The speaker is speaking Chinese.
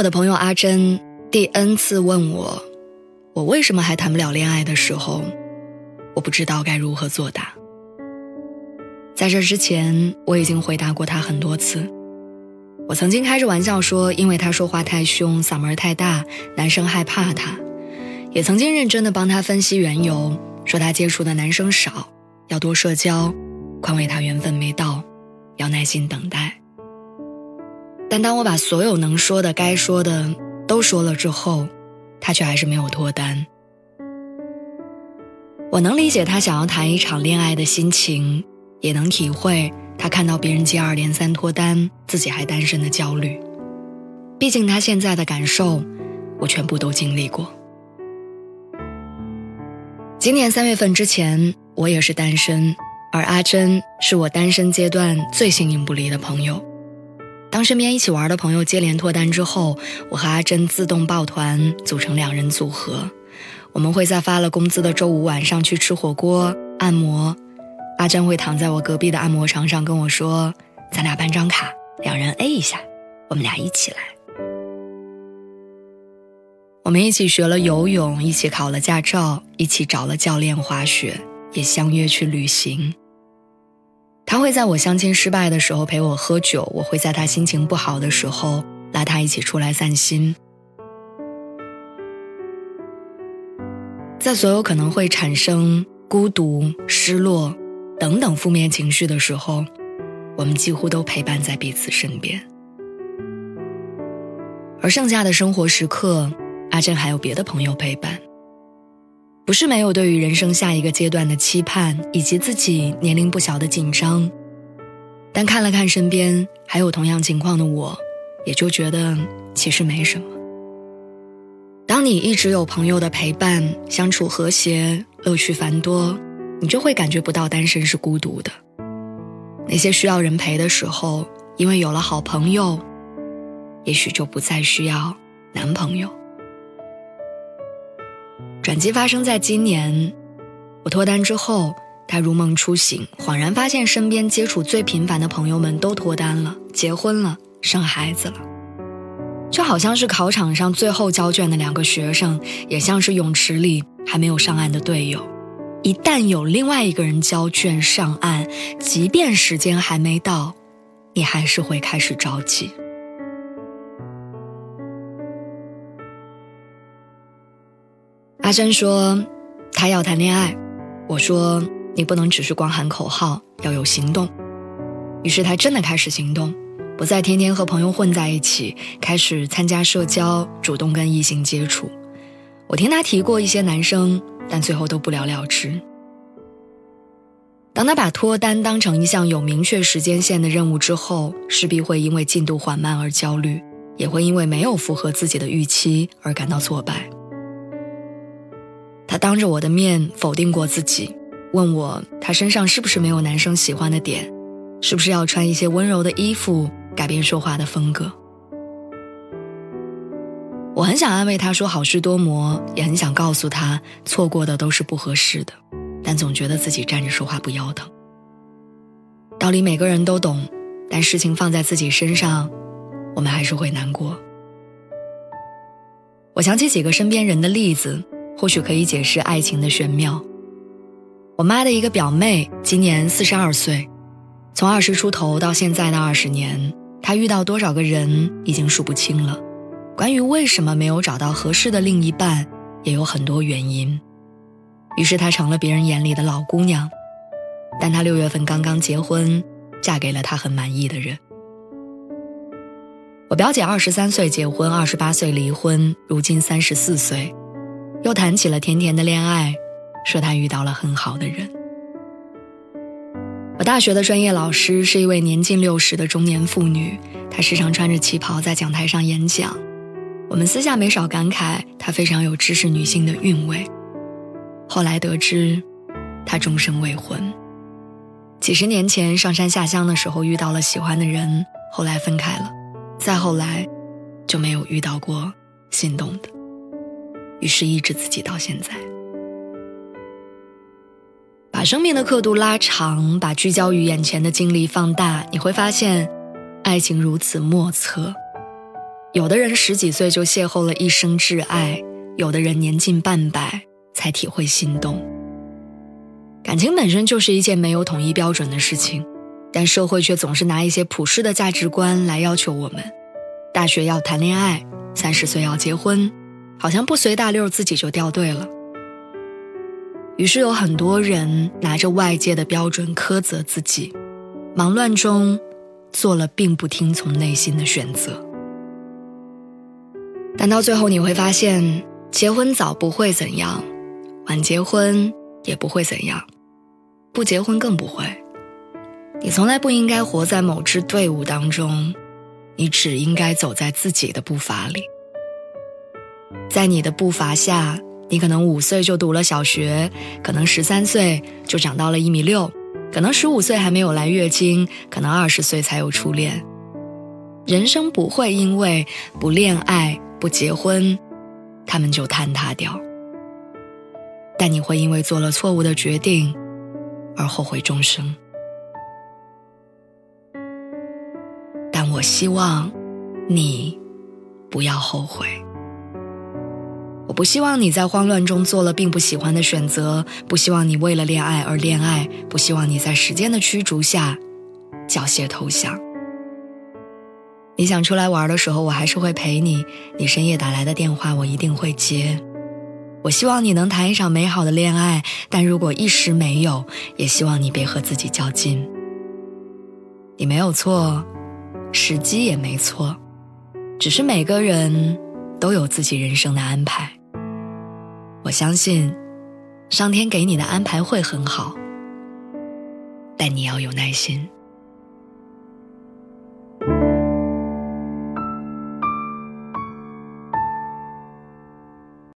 我的朋友阿珍第 N 次问我，我为什么还谈不了恋爱的时候，我不知道该如何作答。在这之前，我已经回答过他很多次。我曾经开着玩笑说，因为他说话太凶，嗓门太大，男生害怕他；也曾经认真的帮他分析缘由，说他接触的男生少，要多社交，宽慰他缘分没到，要耐心等待。但当我把所有能说的、该说的都说了之后，他却还是没有脱单。我能理解他想要谈一场恋爱的心情，也能体会他看到别人接二连三脱单，自己还单身的焦虑。毕竟他现在的感受，我全部都经历过。今年三月份之前，我也是单身，而阿珍是我单身阶段最形影不离的朋友。当身边一起玩的朋友接连脱单之后，我和阿珍自动抱团组成两人组合。我们会在发了工资的周五晚上去吃火锅、按摩。阿珍会躺在我隔壁的按摩床上跟我说：“咱俩办张卡，两人 A 一下，我们俩一起来。”我们一起学了游泳，一起考了驾照，一起找了教练滑雪，也相约去旅行。他会在我相亲失败的时候陪我喝酒，我会在他心情不好的时候拉他一起出来散心。在所有可能会产生孤独、失落等等负面情绪的时候，我们几乎都陪伴在彼此身边。而剩下的生活时刻，阿珍还有别的朋友陪伴。不是没有对于人生下一个阶段的期盼，以及自己年龄不小的紧张，但看了看身边还有同样情况的我，也就觉得其实没什么。当你一直有朋友的陪伴，相处和谐，乐趣繁多，你就会感觉不到单身是孤独的。那些需要人陪的时候，因为有了好朋友，也许就不再需要男朋友。转机发生在今年，我脱单之后，他如梦初醒，恍然发现身边接触最频繁的朋友们都脱单了，结婚了，生孩子了，就好像是考场上最后交卷的两个学生，也像是泳池里还没有上岸的队友，一旦有另外一个人交卷上岸，即便时间还没到，你还是会开始着急。阿珍说：“他要谈恋爱。”我说：“你不能只是光喊口号，要有行动。”于是他真的开始行动，不再天天和朋友混在一起，开始参加社交，主动跟异性接触。我听他提过一些男生，但最后都不了了之。当他把脱单当成一项有明确时间线的任务之后，势必会因为进度缓慢而焦虑，也会因为没有符合自己的预期而感到挫败。当着我的面否定过自己，问我他身上是不是没有男生喜欢的点，是不是要穿一些温柔的衣服，改变说话的风格。我很想安慰他说好事多磨，也很想告诉他错过的都是不合适的，但总觉得自己站着说话不腰疼。道理每个人都懂，但事情放在自己身上，我们还是会难过。我想起几个身边人的例子。或许可以解释爱情的玄妙。我妈的一个表妹今年四十二岁，从二十出头到现在的二十年，她遇到多少个人已经数不清了。关于为什么没有找到合适的另一半，也有很多原因。于是她成了别人眼里的老姑娘，但她六月份刚刚结婚，嫁给了她很满意的人。我表姐二十三岁结婚，二十八岁离婚，如今三十四岁。又谈起了甜甜的恋爱，说他遇到了很好的人。我大学的专业老师是一位年近六十的中年妇女，她时常穿着旗袍在讲台上演讲。我们私下没少感慨，她非常有知识女性的韵味。后来得知，她终身未婚。几十年前上山下乡的时候遇到了喜欢的人，后来分开了，再后来就没有遇到过心动的，于是抑制自己到现在。把生命的刻度拉长，把聚焦于眼前的经历放大，你会发现，爱情如此莫测。有的人十几岁就邂逅了一生挚爱，有的人年近半百才体会心动。感情本身就是一件没有统一标准的事情，但社会却总是拿一些普世的价值观来要求我们：大学要谈恋爱，三十岁要结婚，好像不随大溜自己就掉队了。于是有很多人拿着外界的标准苛责自己，忙乱中做了并不听从内心的选择。但到最后你会发现，结婚早不会怎样，晚结婚。也不会怎样，不结婚更不会。你从来不应该活在某支队伍当中，你只应该走在自己的步伐里。在你的步伐下，你可能五岁就读了小学，可能十三岁就长到了一米六，可能十五岁还没有来月经，可能二十岁才有初恋。人生不会因为不恋爱、不结婚，他们就坍塌掉。但你会因为做了错误的决定而后悔终生。但我希望你不要后悔。我不希望你在慌乱中做了并不喜欢的选择，不希望你为了恋爱而恋爱，不希望你在时间的驱逐下缴械投降。你想出来玩的时候，我还是会陪你。你深夜打来的电话，我一定会接。我希望你能谈一场美好的恋爱，但如果一时没有，也希望你别和自己较劲。你没有错，时机也没错，只是每个人都有自己人生的安排。我相信，上天给你的安排会很好，但你要有耐心。